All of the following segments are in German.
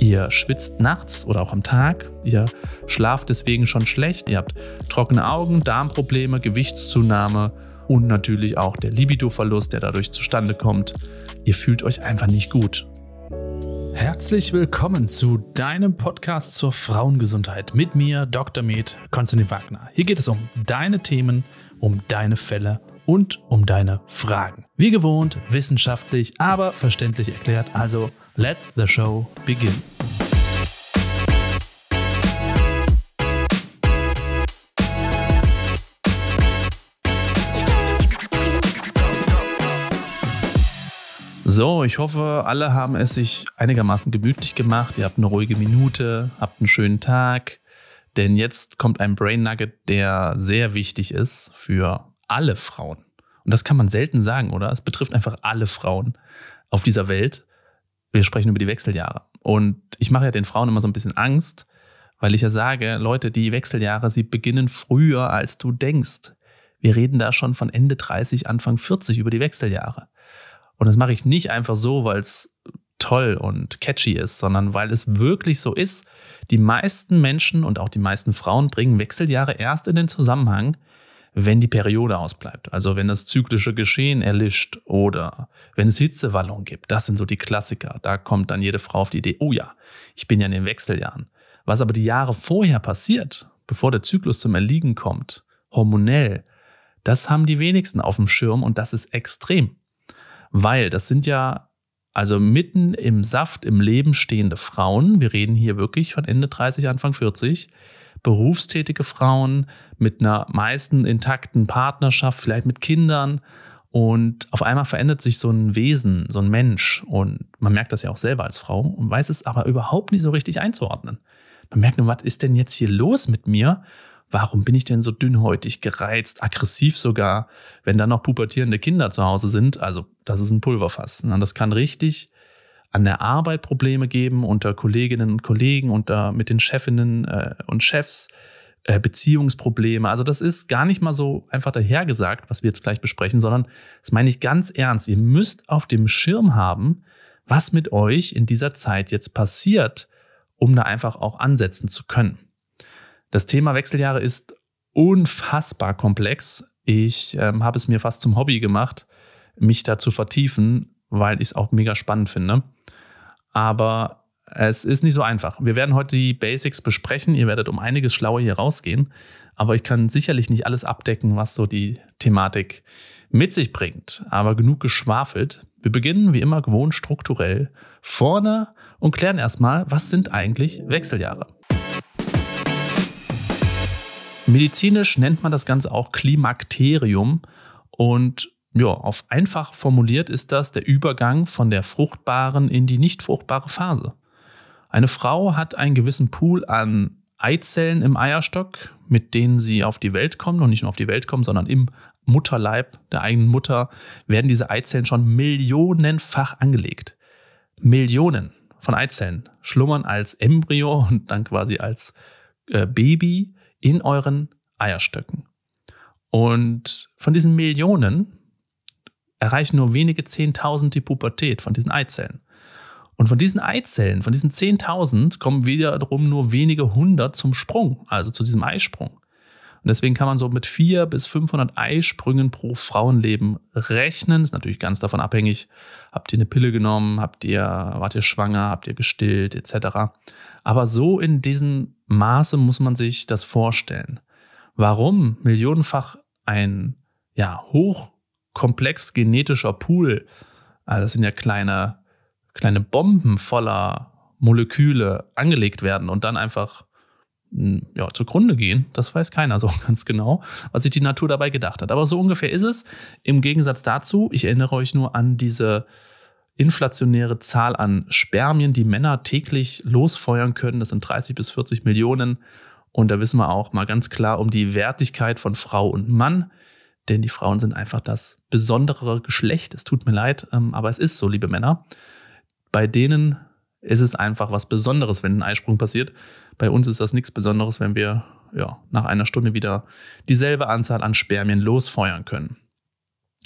Ihr schwitzt nachts oder auch am Tag, ihr schlaft deswegen schon schlecht, ihr habt trockene Augen, Darmprobleme, Gewichtszunahme und natürlich auch der Libidoverlust, der dadurch zustande kommt. Ihr fühlt euch einfach nicht gut. Herzlich willkommen zu deinem Podcast zur Frauengesundheit mit mir, Dr. Med Konstantin Wagner. Hier geht es um deine Themen, um deine Fälle und um deine Fragen. Wie gewohnt, wissenschaftlich, aber verständlich erklärt. Also, let the show begin. So, ich hoffe, alle haben es sich einigermaßen gemütlich gemacht. Ihr habt eine ruhige Minute, habt einen schönen Tag. Denn jetzt kommt ein Brain Nugget, der sehr wichtig ist für alle Frauen. Und das kann man selten sagen, oder? Es betrifft einfach alle Frauen auf dieser Welt. Wir sprechen über die Wechseljahre. Und ich mache ja den Frauen immer so ein bisschen Angst, weil ich ja sage, Leute, die Wechseljahre, sie beginnen früher, als du denkst. Wir reden da schon von Ende 30, Anfang 40 über die Wechseljahre. Und das mache ich nicht einfach so, weil es toll und catchy ist, sondern weil es wirklich so ist. Die meisten Menschen und auch die meisten Frauen bringen Wechseljahre erst in den Zusammenhang, wenn die Periode ausbleibt. Also wenn das zyklische Geschehen erlischt oder wenn es Hitzewallung gibt. Das sind so die Klassiker. Da kommt dann jede Frau auf die Idee, oh ja, ich bin ja in den Wechseljahren. Was aber die Jahre vorher passiert, bevor der Zyklus zum Erliegen kommt, hormonell, das haben die wenigsten auf dem Schirm und das ist extrem. Weil das sind ja also mitten im Saft im Leben stehende Frauen. Wir reden hier wirklich von Ende 30, Anfang 40 berufstätige Frauen mit einer meisten intakten Partnerschaft, vielleicht mit Kindern. Und auf einmal verändert sich so ein Wesen, so ein Mensch. Und man merkt das ja auch selber als Frau und weiß es aber überhaupt nicht so richtig einzuordnen. Man merkt nur, was ist denn jetzt hier los mit mir? Warum bin ich denn so dünnhäutig, gereizt, aggressiv sogar, wenn dann noch pubertierende Kinder zu Hause sind? Also, das ist ein Pulverfass. Und das kann richtig an der Arbeit Probleme geben, unter Kolleginnen und Kollegen, unter mit den Chefinnen äh, und Chefs, äh, Beziehungsprobleme. Also das ist gar nicht mal so einfach dahergesagt, was wir jetzt gleich besprechen, sondern das meine ich ganz ernst. Ihr müsst auf dem Schirm haben, was mit euch in dieser Zeit jetzt passiert, um da einfach auch ansetzen zu können. Das Thema Wechseljahre ist unfassbar komplex. Ich ähm, habe es mir fast zum Hobby gemacht, mich da zu vertiefen, weil ich es auch mega spannend finde. Aber es ist nicht so einfach. Wir werden heute die Basics besprechen. Ihr werdet um einiges schlauer hier rausgehen. Aber ich kann sicherlich nicht alles abdecken, was so die Thematik mit sich bringt. Aber genug geschwafelt. Wir beginnen wie immer gewohnt strukturell vorne und klären erstmal, was sind eigentlich Wechseljahre? Medizinisch nennt man das Ganze auch Klimakterium und ja, auf einfach formuliert ist das der Übergang von der fruchtbaren in die nicht fruchtbare Phase. Eine Frau hat einen gewissen Pool an Eizellen im Eierstock, mit denen sie auf die Welt kommt und nicht nur auf die Welt kommt, sondern im Mutterleib der eigenen Mutter werden diese Eizellen schon millionenfach angelegt. Millionen von Eizellen schlummern als Embryo und dann quasi als äh, Baby in euren Eierstöcken. Und von diesen Millionen erreichen nur wenige 10.000 die Pubertät von diesen Eizellen. Und von diesen Eizellen, von diesen 10.000, kommen wiederum nur wenige hundert zum Sprung, also zu diesem Eisprung. Und deswegen kann man so mit 400 bis 500 Eisprüngen pro Frauenleben rechnen. Ist natürlich ganz davon abhängig, habt ihr eine Pille genommen, habt ihr, wart ihr schwanger, habt ihr gestillt, etc. Aber so in diesem Maße muss man sich das vorstellen. Warum millionenfach ein ja, hoch komplex genetischer Pool. Also das sind ja kleine, kleine Bomben voller Moleküle angelegt werden und dann einfach hm, ja, zugrunde gehen. Das weiß keiner so ganz genau, was sich die Natur dabei gedacht hat. Aber so ungefähr ist es. Im Gegensatz dazu, ich erinnere euch nur an diese inflationäre Zahl an Spermien, die Männer täglich losfeuern können. Das sind 30 bis 40 Millionen. Und da wissen wir auch mal ganz klar um die Wertigkeit von Frau und Mann denn die Frauen sind einfach das besondere Geschlecht. Es tut mir leid, ähm, aber es ist so, liebe Männer. Bei denen ist es einfach was Besonderes, wenn ein Eisprung passiert. Bei uns ist das nichts Besonderes, wenn wir ja, nach einer Stunde wieder dieselbe Anzahl an Spermien losfeuern können.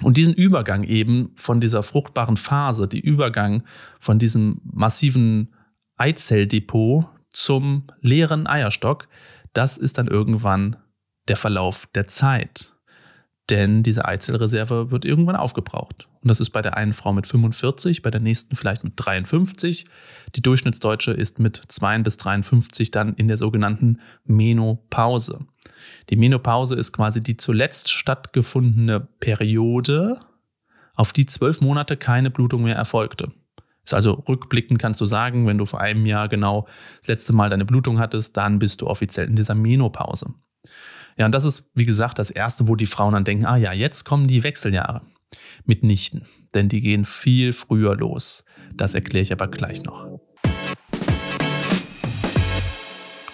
Und diesen Übergang eben von dieser fruchtbaren Phase, die Übergang von diesem massiven Eizelldepot zum leeren Eierstock, das ist dann irgendwann der Verlauf der Zeit. Denn diese Eizellreserve wird irgendwann aufgebraucht. Und das ist bei der einen Frau mit 45, bei der nächsten vielleicht mit 53. Die Durchschnittsdeutsche ist mit 2 bis 53 dann in der sogenannten Menopause. Die Menopause ist quasi die zuletzt stattgefundene Periode, auf die zwölf Monate keine Blutung mehr erfolgte. Ist also rückblickend kannst du sagen, wenn du vor einem Jahr genau das letzte Mal deine Blutung hattest, dann bist du offiziell in dieser Menopause. Ja, und das ist, wie gesagt, das Erste, wo die Frauen dann denken, ah ja, jetzt kommen die Wechseljahre. Mitnichten, denn die gehen viel früher los. Das erkläre ich aber gleich noch.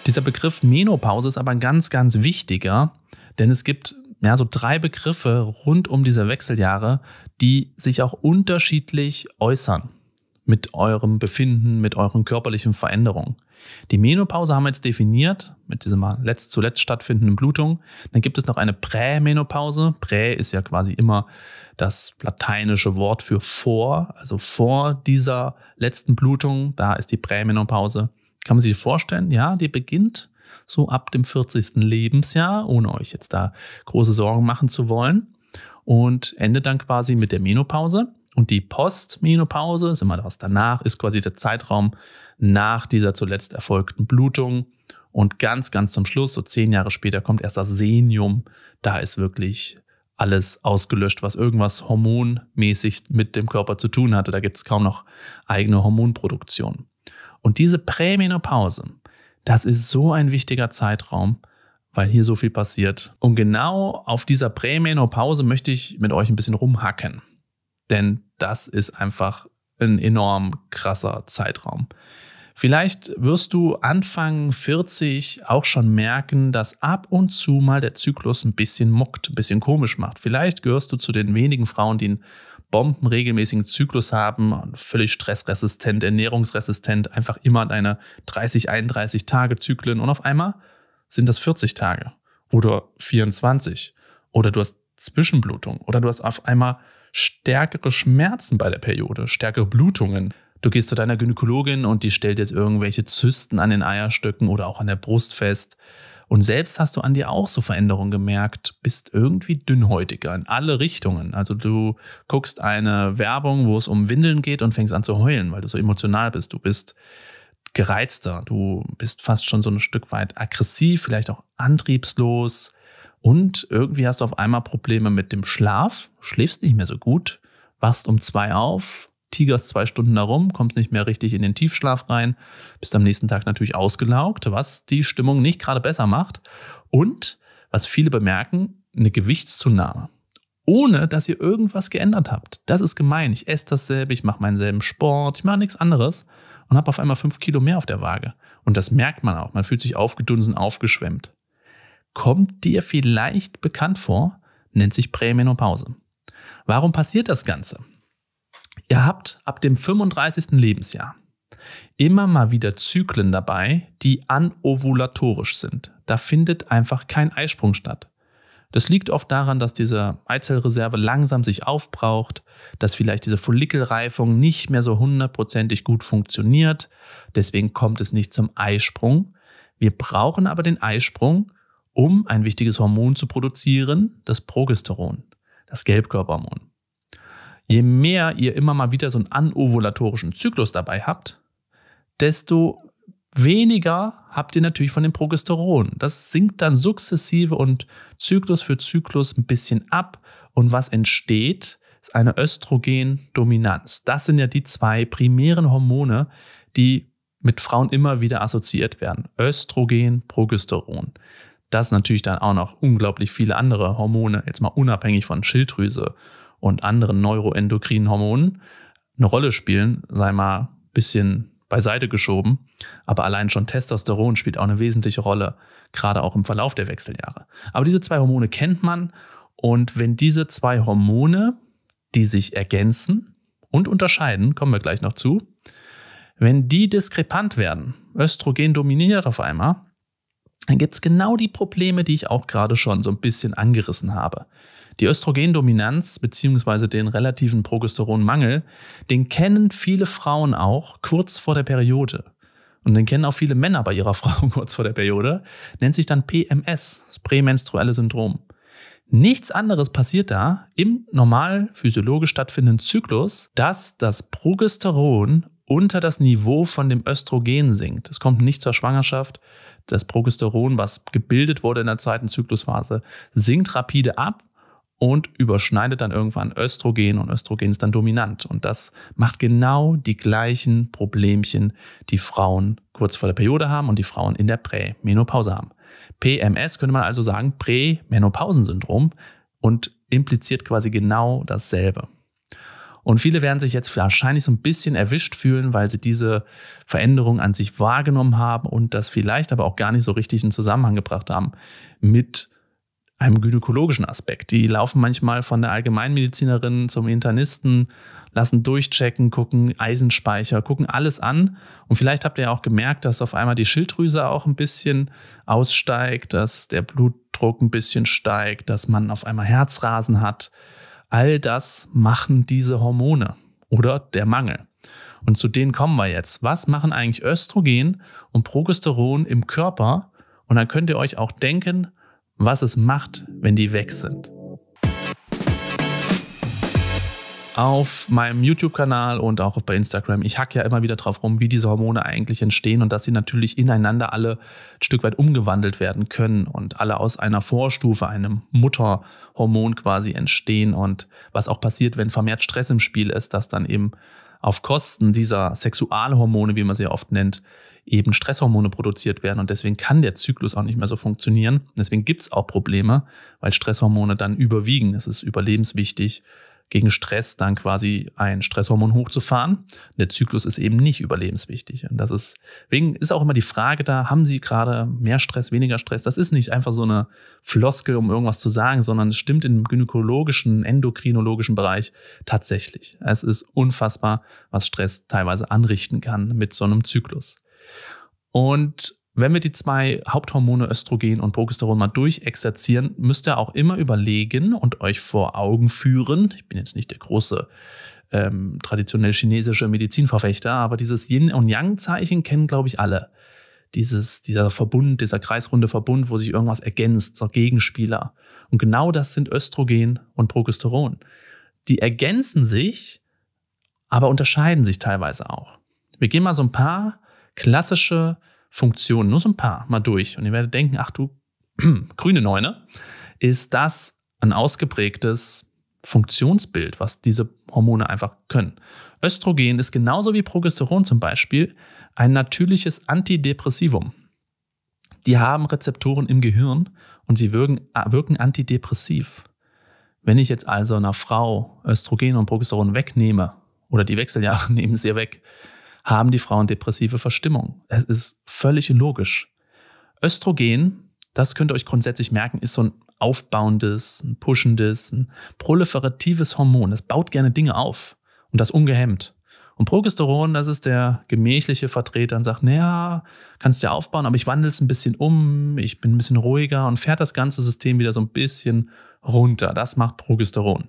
Dieser Begriff Menopause ist aber ein ganz, ganz wichtiger, denn es gibt ja, so drei Begriffe rund um diese Wechseljahre, die sich auch unterschiedlich äußern mit eurem Befinden, mit euren körperlichen Veränderungen. Die Menopause haben wir jetzt definiert mit dieser letzt zuletzt stattfindenden Blutung. Dann gibt es noch eine Prämenopause. Prä ist ja quasi immer das lateinische Wort für vor, also vor dieser letzten Blutung. Da ist die Prämenopause. Kann man sich vorstellen? Ja, die beginnt so ab dem 40. Lebensjahr, ohne euch jetzt da große Sorgen machen zu wollen. Und endet dann quasi mit der Menopause. Und die Postmenopause, ist immer was danach, ist quasi der Zeitraum nach dieser zuletzt erfolgten Blutung. Und ganz, ganz zum Schluss, so zehn Jahre später, kommt erst das Senium. Da ist wirklich alles ausgelöscht, was irgendwas hormonmäßig mit dem Körper zu tun hatte. Da gibt es kaum noch eigene Hormonproduktion. Und diese Prämenopause, das ist so ein wichtiger Zeitraum, weil hier so viel passiert. Und genau auf dieser Prämenopause möchte ich mit euch ein bisschen rumhacken. Denn das ist einfach ein enorm krasser Zeitraum. Vielleicht wirst du Anfang 40 auch schon merken, dass ab und zu mal der Zyklus ein bisschen muckt, ein bisschen komisch macht. Vielleicht gehörst du zu den wenigen Frauen, die einen bombenregelmäßigen Zyklus haben, völlig stressresistent, ernährungsresistent, einfach immer deine 30, 31 Tage Zyklen und auf einmal sind das 40 Tage oder 24 oder du hast Zwischenblutung oder du hast auf einmal stärkere Schmerzen bei der Periode, stärkere Blutungen. Du gehst zu deiner Gynäkologin und die stellt jetzt irgendwelche Zysten an den Eierstöcken oder auch an der Brust fest. Und selbst hast du an dir auch so Veränderungen gemerkt, bist irgendwie dünnhäutiger in alle Richtungen. Also du guckst eine Werbung, wo es um Windeln geht und fängst an zu heulen, weil du so emotional bist. Du bist gereizter, du bist fast schon so ein Stück weit aggressiv, vielleicht auch antriebslos. Und irgendwie hast du auf einmal Probleme mit dem Schlaf, schläfst nicht mehr so gut, wachst um zwei auf, tigerst zwei Stunden darum, kommst nicht mehr richtig in den Tiefschlaf rein, bist am nächsten Tag natürlich ausgelaugt, was die Stimmung nicht gerade besser macht. Und was viele bemerken, eine Gewichtszunahme. Ohne dass ihr irgendwas geändert habt. Das ist gemein. Ich esse dasselbe, ich mache meinen selben Sport, ich mache nichts anderes und habe auf einmal fünf Kilo mehr auf der Waage. Und das merkt man auch. Man fühlt sich aufgedunsen, aufgeschwemmt. Kommt dir vielleicht bekannt vor, nennt sich Prämenopause. Warum passiert das Ganze? Ihr habt ab dem 35. Lebensjahr immer mal wieder Zyklen dabei, die anovulatorisch sind. Da findet einfach kein Eisprung statt. Das liegt oft daran, dass diese Eizellreserve langsam sich aufbraucht, dass vielleicht diese Follikelreifung nicht mehr so hundertprozentig gut funktioniert. Deswegen kommt es nicht zum Eisprung. Wir brauchen aber den Eisprung, um ein wichtiges Hormon zu produzieren, das Progesteron, das Gelbkörperhormon. Je mehr ihr immer mal wieder so einen anovulatorischen Zyklus dabei habt, desto weniger habt ihr natürlich von dem Progesteron. Das sinkt dann sukzessive und Zyklus für Zyklus ein bisschen ab. Und was entsteht, ist eine Östrogendominanz. Das sind ja die zwei primären Hormone, die mit Frauen immer wieder assoziiert werden. Östrogen, Progesteron. Das natürlich dann auch noch unglaublich viele andere Hormone, jetzt mal unabhängig von Schilddrüse und anderen neuroendokrinen Hormonen, eine Rolle spielen, sei mal ein bisschen beiseite geschoben. Aber allein schon Testosteron spielt auch eine wesentliche Rolle, gerade auch im Verlauf der Wechseljahre. Aber diese zwei Hormone kennt man. Und wenn diese zwei Hormone, die sich ergänzen und unterscheiden, kommen wir gleich noch zu, wenn die diskrepant werden, Östrogen dominiert auf einmal, dann gibt es genau die Probleme, die ich auch gerade schon so ein bisschen angerissen habe. Die Östrogendominanz bzw. den relativen Progesteronmangel, den kennen viele Frauen auch kurz vor der Periode. und den kennen auch viele Männer bei ihrer Frau kurz vor der Periode, nennt sich dann PMS, das prämenstruelle Syndrom. Nichts anderes passiert da im normal physiologisch stattfindenden Zyklus, dass das Progesteron unter das Niveau von dem Östrogen sinkt. Es kommt nicht zur Schwangerschaft. Das Progesteron, was gebildet wurde in der zweiten Zyklusphase, sinkt rapide ab und überschneidet dann irgendwann Östrogen und Östrogen ist dann dominant. Und das macht genau die gleichen Problemchen, die Frauen kurz vor der Periode haben und die Frauen in der Prämenopause haben. PMS könnte man also sagen, Prämenopausensyndrom und impliziert quasi genau dasselbe. Und viele werden sich jetzt wahrscheinlich so ein bisschen erwischt fühlen, weil sie diese Veränderung an sich wahrgenommen haben und das vielleicht aber auch gar nicht so richtig in Zusammenhang gebracht haben mit einem gynäkologischen Aspekt. Die laufen manchmal von der Allgemeinmedizinerin zum Internisten, lassen durchchecken, gucken Eisenspeicher, gucken alles an. Und vielleicht habt ihr ja auch gemerkt, dass auf einmal die Schilddrüse auch ein bisschen aussteigt, dass der Blutdruck ein bisschen steigt, dass man auf einmal Herzrasen hat. All das machen diese Hormone oder der Mangel. Und zu denen kommen wir jetzt. Was machen eigentlich Östrogen und Progesteron im Körper? Und dann könnt ihr euch auch denken, was es macht, wenn die weg sind. Auf meinem YouTube-Kanal und auch bei Instagram, ich hack ja immer wieder drauf rum, wie diese Hormone eigentlich entstehen und dass sie natürlich ineinander alle ein Stück weit umgewandelt werden können und alle aus einer Vorstufe, einem Mutterhormon quasi entstehen und was auch passiert, wenn vermehrt Stress im Spiel ist, dass dann eben auf Kosten dieser Sexualhormone, wie man sie oft nennt, eben Stresshormone produziert werden und deswegen kann der Zyklus auch nicht mehr so funktionieren. Deswegen gibt es auch Probleme, weil Stresshormone dann überwiegen. Es ist überlebenswichtig, gegen Stress dann quasi ein Stresshormon hochzufahren. Der Zyklus ist eben nicht überlebenswichtig. Und das ist, deswegen ist auch immer die Frage da, haben Sie gerade mehr Stress, weniger Stress? Das ist nicht einfach so eine Floskel, um irgendwas zu sagen, sondern es stimmt im gynäkologischen, endokrinologischen Bereich tatsächlich. Es ist unfassbar, was Stress teilweise anrichten kann mit so einem Zyklus. Und wenn wir die zwei Haupthormone Östrogen und Progesteron mal durchexerzieren, müsst ihr auch immer überlegen und euch vor Augen führen. Ich bin jetzt nicht der große ähm, traditionell chinesische Medizinverfechter, aber dieses Yin- und Yang-Zeichen kennen, glaube ich, alle. Dieses, dieser Verbund, dieser kreisrunde Verbund, wo sich irgendwas ergänzt, so Gegenspieler. Und genau das sind Östrogen und Progesteron. Die ergänzen sich, aber unterscheiden sich teilweise auch. Wir gehen mal so ein paar klassische Funktionen, nur so ein paar mal durch. Und ihr werdet denken, ach du grüne Neune, ist das ein ausgeprägtes Funktionsbild, was diese Hormone einfach können. Östrogen ist genauso wie Progesteron zum Beispiel ein natürliches Antidepressivum. Die haben Rezeptoren im Gehirn und sie wirken, wirken antidepressiv. Wenn ich jetzt also einer Frau Östrogen und Progesteron wegnehme oder die Wechseljahre nehmen sie weg, haben die Frauen depressive Verstimmung. Es ist völlig logisch. Östrogen, das könnt ihr euch grundsätzlich merken, ist so ein aufbauendes, ein pushendes, ein proliferatives Hormon. Es baut gerne Dinge auf und das ungehemmt. Und Progesteron, das ist der gemächliche Vertreter und sagt, naja, kannst ja aufbauen, aber ich wandle es ein bisschen um, ich bin ein bisschen ruhiger und fährt das ganze System wieder so ein bisschen runter. Das macht Progesteron.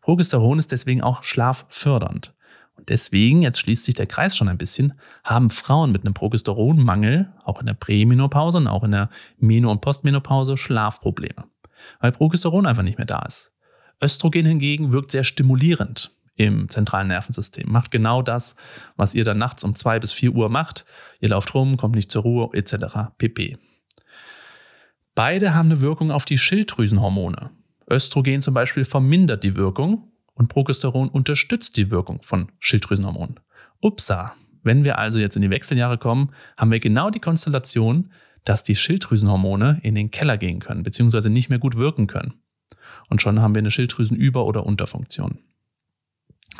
Progesteron ist deswegen auch schlaffördernd. Und deswegen, jetzt schließt sich der Kreis schon ein bisschen, haben Frauen mit einem Progesteronmangel, auch in der Prämenopause und auch in der Meno- und Postmenopause, Schlafprobleme. Weil Progesteron einfach nicht mehr da ist. Östrogen hingegen wirkt sehr stimulierend im zentralen Nervensystem. Macht genau das, was ihr dann nachts um zwei bis vier Uhr macht. Ihr lauft rum, kommt nicht zur Ruhe, etc. pp. Beide haben eine Wirkung auf die Schilddrüsenhormone. Östrogen zum Beispiel vermindert die Wirkung und Progesteron unterstützt die Wirkung von Schilddrüsenhormonen. Upsa, wenn wir also jetzt in die Wechseljahre kommen, haben wir genau die Konstellation, dass die Schilddrüsenhormone in den Keller gehen können, beziehungsweise nicht mehr gut wirken können. Und schon haben wir eine Schilddrüsenüber- oder Unterfunktion.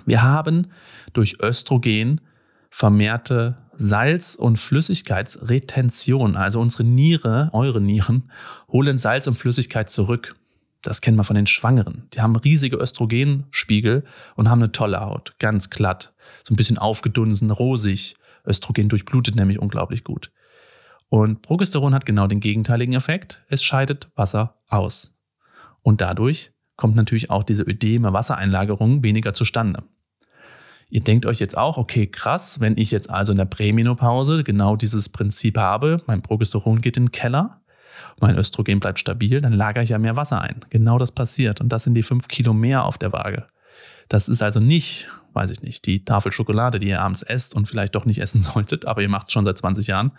Wir haben durch Östrogen vermehrte Salz- und Flüssigkeitsretention. Also unsere Niere, eure Nieren, holen Salz und Flüssigkeit zurück. Das kennen wir von den Schwangeren. Die haben riesige Östrogenspiegel und haben eine tolle Haut. Ganz glatt. So ein bisschen aufgedunsen, rosig. Östrogen durchblutet nämlich unglaublich gut. Und Progesteron hat genau den gegenteiligen Effekt. Es scheidet Wasser aus. Und dadurch kommt natürlich auch diese Ödeme, Wassereinlagerung weniger zustande. Ihr denkt euch jetzt auch, okay, krass, wenn ich jetzt also in der Prämenopause genau dieses Prinzip habe, mein Progesteron geht in den Keller, mein Östrogen bleibt stabil, dann lagere ich ja mehr Wasser ein. Genau das passiert. Und das sind die fünf Kilo mehr auf der Waage. Das ist also nicht, weiß ich nicht, die Tafel Schokolade, die ihr abends esst und vielleicht doch nicht essen solltet, aber ihr macht es schon seit 20 Jahren.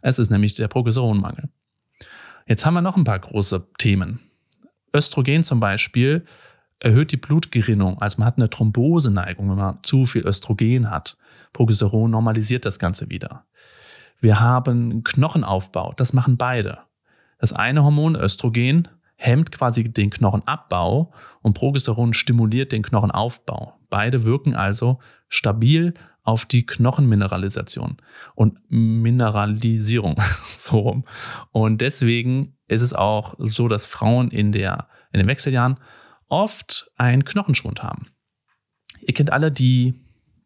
Es ist nämlich der Progesteronmangel. Jetzt haben wir noch ein paar große Themen. Östrogen zum Beispiel erhöht die Blutgerinnung. Also man hat eine Thromboseneigung, wenn man zu viel Östrogen hat. Progesteron normalisiert das Ganze wieder. Wir haben Knochenaufbau. Das machen beide. Das eine Hormon, Östrogen, hemmt quasi den Knochenabbau und Progesteron stimuliert den Knochenaufbau. Beide wirken also stabil auf die Knochenmineralisation und Mineralisierung so rum. Und deswegen ist es auch so, dass Frauen in, der, in den Wechseljahren oft einen Knochenschwund haben. Ihr kennt alle die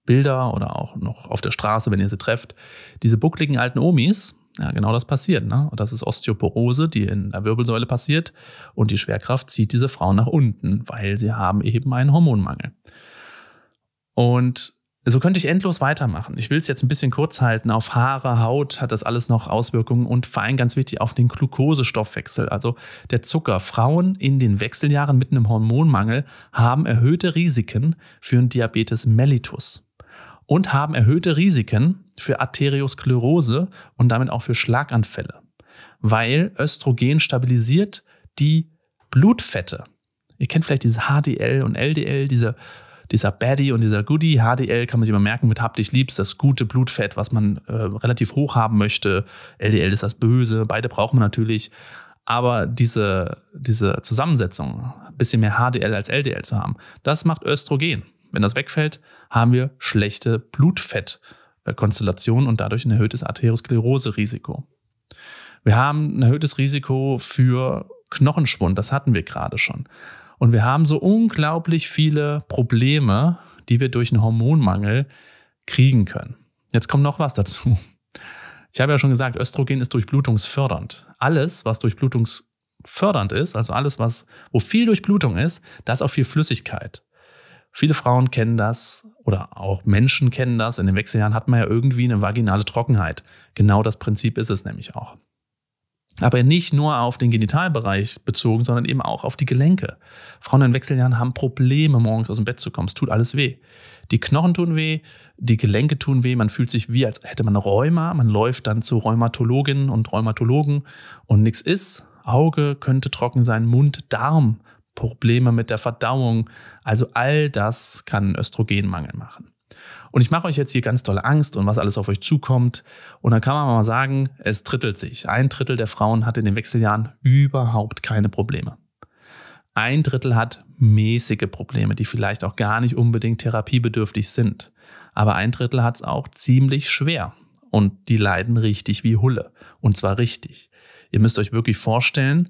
Bilder oder auch noch auf der Straße, wenn ihr sie trefft, diese buckligen alten Omis. Ja, genau das passiert. Ne? Und das ist Osteoporose, die in der Wirbelsäule passiert. Und die Schwerkraft zieht diese Frauen nach unten, weil sie haben eben einen Hormonmangel. Und so könnte ich endlos weitermachen. Ich will es jetzt ein bisschen kurz halten. Auf Haare, Haut hat das alles noch Auswirkungen und vor allem ganz wichtig auf den Glukosestoffwechsel, also der Zucker. Frauen in den Wechseljahren mit einem Hormonmangel haben erhöhte Risiken für einen Diabetes mellitus und haben erhöhte Risiken für Arteriosklerose und damit auch für Schlaganfälle, weil Östrogen stabilisiert die Blutfette. Ihr kennt vielleicht diese HDL und LDL, diese dieser Baddie und dieser Goodie. HDL kann man sich immer merken mit Hab dich liebst, das gute Blutfett, was man äh, relativ hoch haben möchte. LDL ist das Böse, beide braucht man natürlich. Aber diese, diese Zusammensetzung, ein bisschen mehr HDL als LDL zu haben, das macht Östrogen. Wenn das wegfällt, haben wir schlechte Blutfettkonstellationen und dadurch ein erhöhtes Arteriosklerose-Risiko. Wir haben ein erhöhtes Risiko für Knochenschwund, das hatten wir gerade schon. Und wir haben so unglaublich viele Probleme, die wir durch einen Hormonmangel kriegen können. Jetzt kommt noch was dazu. Ich habe ja schon gesagt, Östrogen ist durchblutungsfördernd. Alles, was durchblutungsfördernd ist, also alles, was, wo viel Durchblutung ist, da ist auch viel Flüssigkeit. Viele Frauen kennen das oder auch Menschen kennen das. In den Wechseljahren hat man ja irgendwie eine vaginale Trockenheit. Genau das Prinzip ist es nämlich auch. Aber nicht nur auf den Genitalbereich bezogen, sondern eben auch auf die Gelenke. Frauen in Wechseljahren haben Probleme, morgens aus dem Bett zu kommen. Es tut alles weh. Die Knochen tun weh, die Gelenke tun weh. Man fühlt sich wie, als hätte man Rheuma. Man läuft dann zu Rheumatologinnen und Rheumatologen und nichts ist. Auge könnte trocken sein, Mund, Darm, Probleme mit der Verdauung. Also all das kann Östrogenmangel machen. Und ich mache euch jetzt hier ganz tolle Angst und was alles auf euch zukommt. Und dann kann man mal sagen, es drittelt sich. Ein Drittel der Frauen hat in den Wechseljahren überhaupt keine Probleme. Ein Drittel hat mäßige Probleme, die vielleicht auch gar nicht unbedingt therapiebedürftig sind. Aber ein Drittel hat es auch ziemlich schwer. Und die leiden richtig wie Hulle. Und zwar richtig. Ihr müsst euch wirklich vorstellen,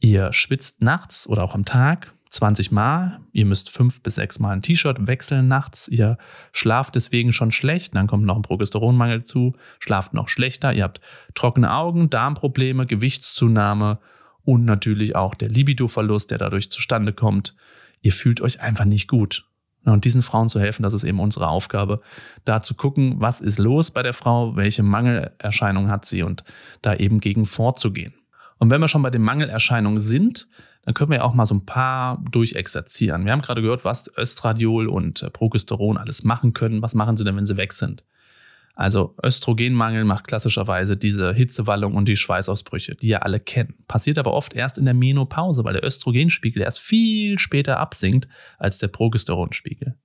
ihr schwitzt nachts oder auch am Tag 20 Mal. Ihr müsst fünf bis sechs Mal ein T-Shirt wechseln nachts. Ihr schlaft deswegen schon schlecht. Dann kommt noch ein Progesteronmangel zu. Schlaft noch schlechter. Ihr habt trockene Augen, Darmprobleme, Gewichtszunahme und natürlich auch der Libidoverlust, der dadurch zustande kommt. Ihr fühlt euch einfach nicht gut. Und diesen Frauen zu helfen, das ist eben unsere Aufgabe, da zu gucken, was ist los bei der Frau, welche Mangelerscheinungen hat sie und da eben gegen vorzugehen. Und wenn wir schon bei den Mangelerscheinungen sind, dann können wir ja auch mal so ein paar durchexerzieren. Wir haben gerade gehört, was Östradiol und äh, Progesteron alles machen können. Was machen sie denn, wenn sie weg sind? Also Östrogenmangel macht klassischerweise diese Hitzewallung und die Schweißausbrüche, die ja alle kennen. Passiert aber oft erst in der Menopause, weil der Östrogenspiegel erst viel später absinkt als der Progesteronspiegel.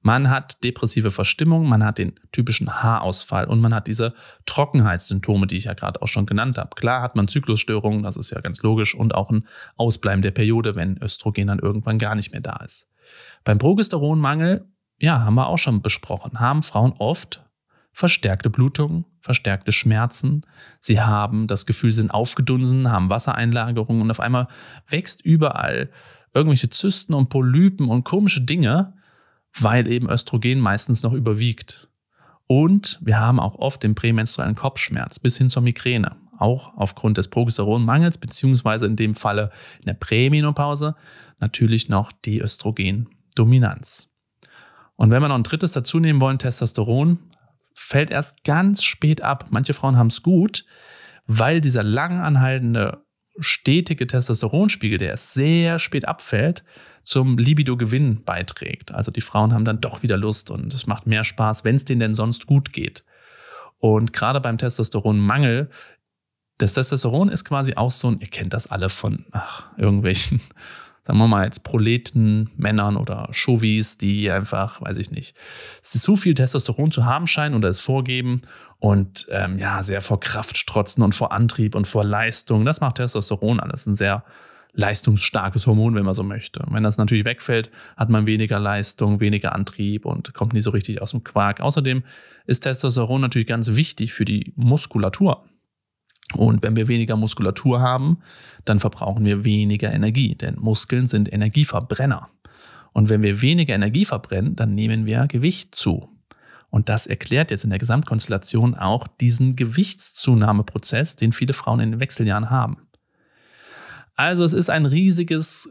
Man hat depressive Verstimmung, man hat den typischen Haarausfall und man hat diese Trockenheitssymptome, die ich ja gerade auch schon genannt habe. Klar hat man Zyklusstörungen, das ist ja ganz logisch, und auch ein Ausbleiben der Periode, wenn Östrogen dann irgendwann gar nicht mehr da ist. Beim Progesteronmangel, ja, haben wir auch schon besprochen, haben Frauen oft verstärkte Blutungen, verstärkte Schmerzen. Sie haben das Gefühl, sind aufgedunsen, haben Wassereinlagerungen und auf einmal wächst überall irgendwelche Zysten und Polypen und komische Dinge, weil eben Östrogen meistens noch überwiegt. Und wir haben auch oft den prämenstruellen Kopfschmerz bis hin zur Migräne, auch aufgrund des Progesteronmangels, beziehungsweise in dem Falle in der Prämenopause natürlich noch die Östrogendominanz. Und wenn wir noch ein drittes dazu nehmen wollen, Testosteron, fällt erst ganz spät ab. Manche Frauen haben es gut, weil dieser lang anhaltende, stetige Testosteronspiegel, der erst sehr spät abfällt, zum Libido-Gewinn beiträgt. Also die Frauen haben dann doch wieder Lust und es macht mehr Spaß, wenn es denen denn sonst gut geht. Und gerade beim Testosteronmangel, das Testosteron ist quasi auch so ein, ihr kennt das alle von ach, irgendwelchen sagen wir mal jetzt Proleten, Männern oder Chauvis, die einfach, weiß ich nicht, zu viel Testosteron zu haben scheinen oder es vorgeben und ähm, ja, sehr vor Kraft strotzen und vor Antrieb und vor Leistung. Das macht Testosteron alles. Ein sehr leistungsstarkes Hormon, wenn man so möchte. Wenn das natürlich wegfällt, hat man weniger Leistung, weniger Antrieb und kommt nie so richtig aus dem Quark. Außerdem ist Testosteron natürlich ganz wichtig für die Muskulatur. Und wenn wir weniger Muskulatur haben, dann verbrauchen wir weniger Energie, denn Muskeln sind Energieverbrenner. Und wenn wir weniger Energie verbrennen, dann nehmen wir Gewicht zu. Und das erklärt jetzt in der Gesamtkonstellation auch diesen Gewichtszunahmeprozess, den viele Frauen in den Wechseljahren haben. Also es ist ein riesiges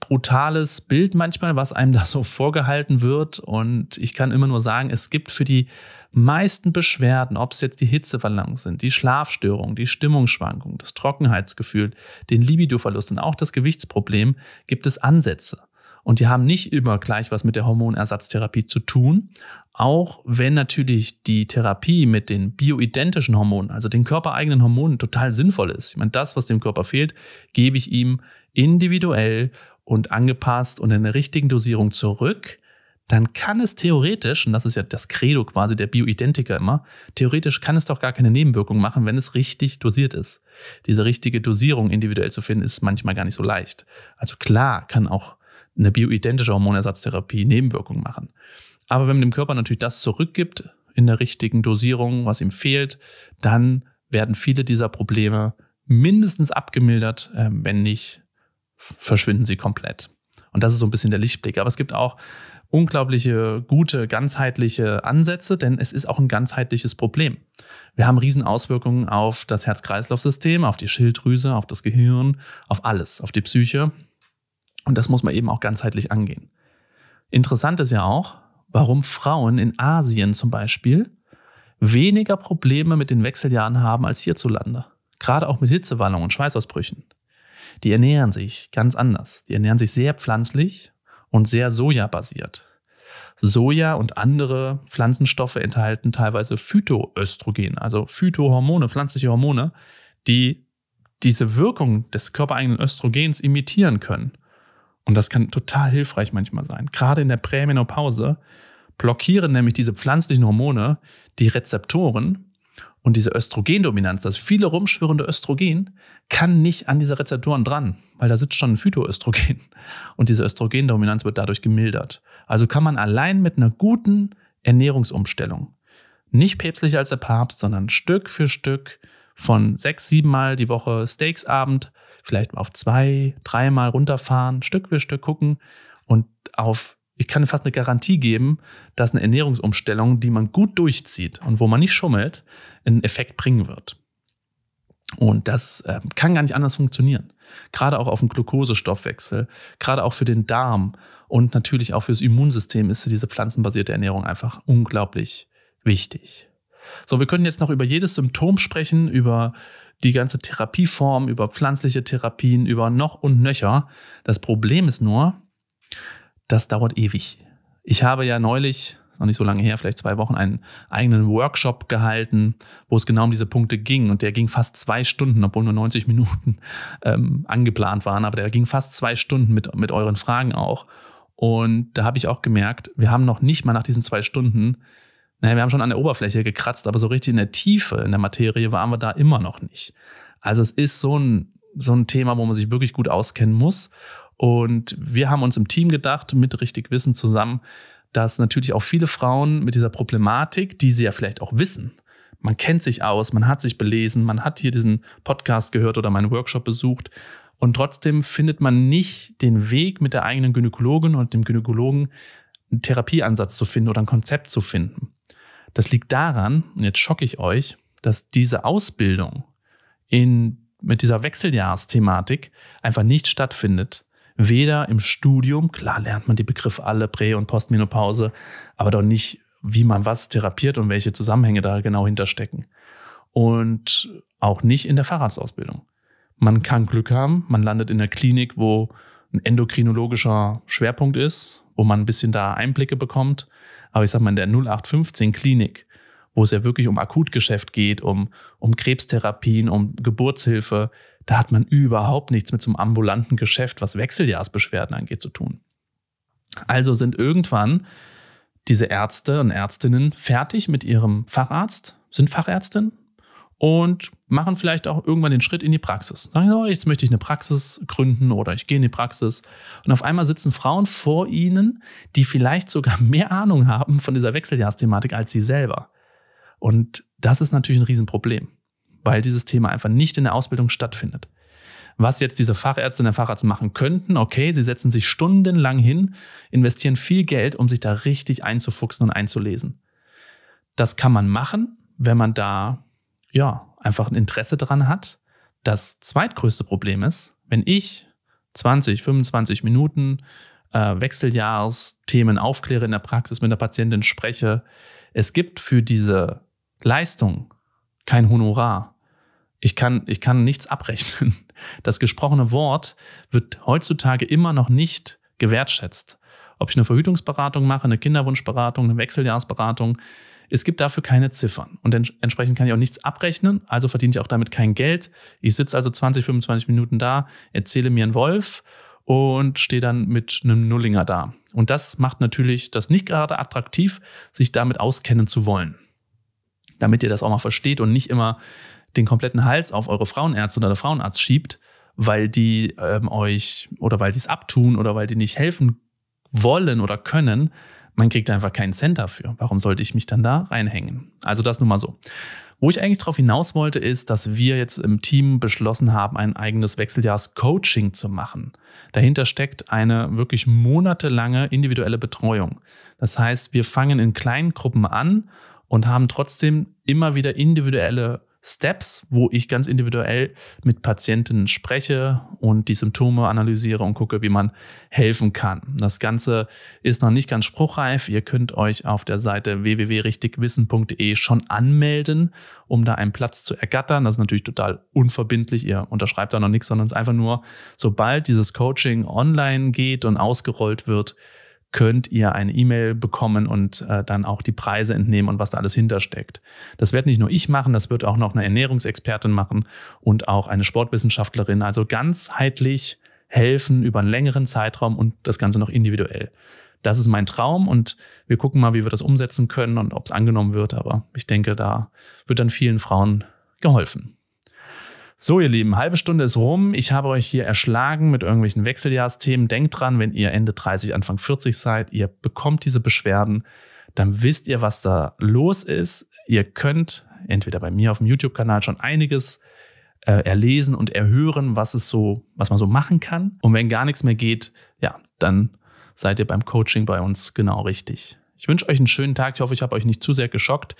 brutales Bild manchmal, was einem da so vorgehalten wird. Und ich kann immer nur sagen, es gibt für die meisten Beschwerden, ob es jetzt die Hitzewallungen sind, die Schlafstörung, die Stimmungsschwankung, das Trockenheitsgefühl, den Libidoverlust und auch das Gewichtsproblem, gibt es Ansätze. Und die haben nicht immer gleich was mit der Hormonersatztherapie zu tun, auch wenn natürlich die Therapie mit den bioidentischen Hormonen, also den körpereigenen Hormonen, total sinnvoll ist. Ich meine, das, was dem Körper fehlt, gebe ich ihm individuell und angepasst und in der richtigen Dosierung zurück, dann kann es theoretisch, und das ist ja das Credo quasi der Bioidentiker immer, theoretisch kann es doch gar keine Nebenwirkung machen, wenn es richtig dosiert ist. Diese richtige Dosierung individuell zu finden, ist manchmal gar nicht so leicht. Also klar kann auch eine bioidentische Hormonersatztherapie Nebenwirkungen machen. Aber wenn man dem Körper natürlich das zurückgibt in der richtigen Dosierung, was ihm fehlt, dann werden viele dieser Probleme mindestens abgemildert, äh, wenn nicht verschwinden sie komplett. Und das ist so ein bisschen der Lichtblick. Aber es gibt auch unglaubliche, gute, ganzheitliche Ansätze, denn es ist auch ein ganzheitliches Problem. Wir haben Riesenauswirkungen auf das Herz-Kreislauf-System, auf die Schilddrüse, auf das Gehirn, auf alles, auf die Psyche. Und das muss man eben auch ganzheitlich angehen. Interessant ist ja auch, warum Frauen in Asien zum Beispiel weniger Probleme mit den Wechseljahren haben als hierzulande. Gerade auch mit Hitzewallungen und Schweißausbrüchen die ernähren sich ganz anders. Die ernähren sich sehr pflanzlich und sehr sojabasiert. Soja und andere Pflanzenstoffe enthalten teilweise Phytoöstrogen, also Phytohormone, pflanzliche Hormone, die diese Wirkung des körpereigenen Östrogens imitieren können. Und das kann total hilfreich manchmal sein. Gerade in der Prämenopause blockieren nämlich diese pflanzlichen Hormone die Rezeptoren und diese Östrogendominanz, das viele rumschwirrende Östrogen, kann nicht an diese Rezeptoren dran, weil da sitzt schon ein Phytoöstrogen. Und diese Östrogendominanz wird dadurch gemildert. Also kann man allein mit einer guten Ernährungsumstellung, nicht päpstlicher als der Papst, sondern Stück für Stück von sechs, sieben Mal die Woche Steaksabend, vielleicht auf zwei, dreimal runterfahren, Stück für Stück gucken und auf ich kann fast eine Garantie geben, dass eine Ernährungsumstellung, die man gut durchzieht und wo man nicht schummelt, einen Effekt bringen wird. Und das äh, kann gar nicht anders funktionieren. Gerade auch auf dem Glukosestoffwechsel, gerade auch für den Darm und natürlich auch fürs Immunsystem ist diese pflanzenbasierte Ernährung einfach unglaublich wichtig. So, wir können jetzt noch über jedes Symptom sprechen, über die ganze Therapieform, über pflanzliche Therapien, über noch und nöcher. Das Problem ist nur, das dauert ewig. Ich habe ja neulich, noch nicht so lange her, vielleicht zwei Wochen, einen eigenen Workshop gehalten, wo es genau um diese Punkte ging. Und der ging fast zwei Stunden, obwohl nur 90 Minuten ähm, angeplant waren. Aber der ging fast zwei Stunden mit, mit euren Fragen auch. Und da habe ich auch gemerkt, wir haben noch nicht mal nach diesen zwei Stunden, naja, wir haben schon an der Oberfläche gekratzt, aber so richtig in der Tiefe, in der Materie waren wir da immer noch nicht. Also es ist so ein, so ein Thema, wo man sich wirklich gut auskennen muss. Und wir haben uns im Team gedacht, mit richtig Wissen zusammen, dass natürlich auch viele Frauen mit dieser Problematik, die sie ja vielleicht auch wissen, man kennt sich aus, man hat sich belesen, man hat hier diesen Podcast gehört oder meinen Workshop besucht und trotzdem findet man nicht den Weg mit der eigenen Gynäkologin und dem Gynäkologen einen Therapieansatz zu finden oder ein Konzept zu finden. Das liegt daran, und jetzt schocke ich euch, dass diese Ausbildung in, mit dieser Wechseljahrsthematik einfach nicht stattfindet weder im Studium, klar lernt man die Begriffe alle, Prä- und Postmenopause, aber doch nicht, wie man was therapiert und welche Zusammenhänge da genau hinterstecken. Und auch nicht in der Facharztausbildung. Man kann Glück haben, man landet in der Klinik, wo ein endokrinologischer Schwerpunkt ist, wo man ein bisschen da Einblicke bekommt. Aber ich sag mal, in der 0815 Klinik, wo es ja wirklich um Akutgeschäft geht, um, um Krebstherapien, um Geburtshilfe, da hat man überhaupt nichts mit so einem ambulanten Geschäft, was Wechseljahrsbeschwerden angeht, zu tun. Also sind irgendwann diese Ärzte und Ärztinnen fertig mit ihrem Facharzt, sind Fachärztin und machen vielleicht auch irgendwann den Schritt in die Praxis. Sagen so, jetzt möchte ich eine Praxis gründen oder ich gehe in die Praxis. Und auf einmal sitzen Frauen vor ihnen, die vielleicht sogar mehr Ahnung haben von dieser Wechseljahrsthematik als sie selber. Und das ist natürlich ein Riesenproblem weil dieses Thema einfach nicht in der Ausbildung stattfindet. Was jetzt diese Fachärzte und der Facharzt machen könnten, okay, sie setzen sich stundenlang hin, investieren viel Geld, um sich da richtig einzufuchsen und einzulesen. Das kann man machen, wenn man da ja einfach ein Interesse dran hat. Das zweitgrößte Problem ist, wenn ich 20, 25 Minuten äh, Wechseljahrsthemen aufkläre in der Praxis, mit der Patientin spreche, es gibt für diese Leistung kein Honorar ich kann, ich kann nichts abrechnen. Das gesprochene Wort wird heutzutage immer noch nicht gewertschätzt. Ob ich eine Verhütungsberatung mache, eine Kinderwunschberatung, eine Wechseljahrsberatung, es gibt dafür keine Ziffern. Und entsprechend kann ich auch nichts abrechnen, also verdiene ich auch damit kein Geld. Ich sitze also 20, 25 Minuten da, erzähle mir einen Wolf und stehe dann mit einem Nullinger da. Und das macht natürlich das nicht gerade attraktiv, sich damit auskennen zu wollen. Damit ihr das auch mal versteht und nicht immer den kompletten Hals auf eure Frauenärzte oder Frauenarzt schiebt, weil die ähm, euch oder weil die es abtun oder weil die nicht helfen wollen oder können, man kriegt einfach keinen Cent dafür. Warum sollte ich mich dann da reinhängen? Also das nur mal so. Wo ich eigentlich darauf hinaus wollte, ist, dass wir jetzt im Team beschlossen haben, ein eigenes Wechseljahrs-Coaching zu machen. Dahinter steckt eine wirklich monatelange individuelle Betreuung. Das heißt, wir fangen in kleinen Gruppen an und haben trotzdem immer wieder individuelle Steps, wo ich ganz individuell mit Patienten spreche und die Symptome analysiere und gucke, wie man helfen kann. Das Ganze ist noch nicht ganz spruchreif. Ihr könnt euch auf der Seite www.richtigwissen.de schon anmelden, um da einen Platz zu ergattern. Das ist natürlich total unverbindlich. Ihr unterschreibt da noch nichts, sondern es ist einfach nur, sobald dieses Coaching online geht und ausgerollt wird, könnt ihr eine E-Mail bekommen und äh, dann auch die Preise entnehmen und was da alles hintersteckt. Das wird nicht nur ich machen, das wird auch noch eine Ernährungsexpertin machen und auch eine Sportwissenschaftlerin. Also ganzheitlich helfen über einen längeren Zeitraum und das Ganze noch individuell. Das ist mein Traum und wir gucken mal, wie wir das umsetzen können und ob es angenommen wird. Aber ich denke, da wird dann vielen Frauen geholfen. So, ihr Lieben, halbe Stunde ist rum. Ich habe euch hier erschlagen mit irgendwelchen Wechseljahrsthemen. Denkt dran, wenn ihr Ende 30, Anfang 40 seid, ihr bekommt diese Beschwerden, dann wisst ihr, was da los ist. Ihr könnt entweder bei mir auf dem YouTube-Kanal schon einiges äh, erlesen und erhören, was es so, was man so machen kann. Und wenn gar nichts mehr geht, ja, dann seid ihr beim Coaching bei uns genau richtig. Ich wünsche euch einen schönen Tag. Ich hoffe, ich habe euch nicht zu sehr geschockt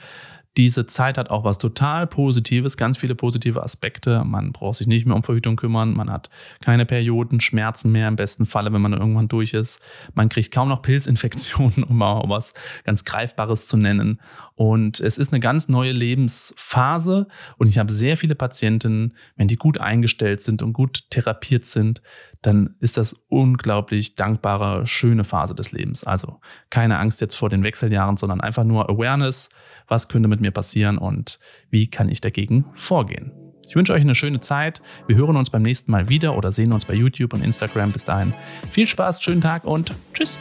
diese Zeit hat auch was total Positives, ganz viele positive Aspekte. Man braucht sich nicht mehr um Verhütung kümmern, man hat keine Perioden, Schmerzen mehr im besten Falle, wenn man irgendwann durch ist. Man kriegt kaum noch Pilzinfektionen, um mal was ganz Greifbares zu nennen. Und es ist eine ganz neue Lebensphase und ich habe sehr viele Patienten, wenn die gut eingestellt sind und gut therapiert sind, dann ist das unglaublich dankbare, schöne Phase des Lebens. Also keine Angst jetzt vor den Wechseljahren, sondern einfach nur Awareness, was könnte mit mir passieren und wie kann ich dagegen vorgehen. Ich wünsche euch eine schöne Zeit. Wir hören uns beim nächsten Mal wieder oder sehen uns bei YouTube und Instagram. Bis dahin viel Spaß, schönen Tag und tschüss.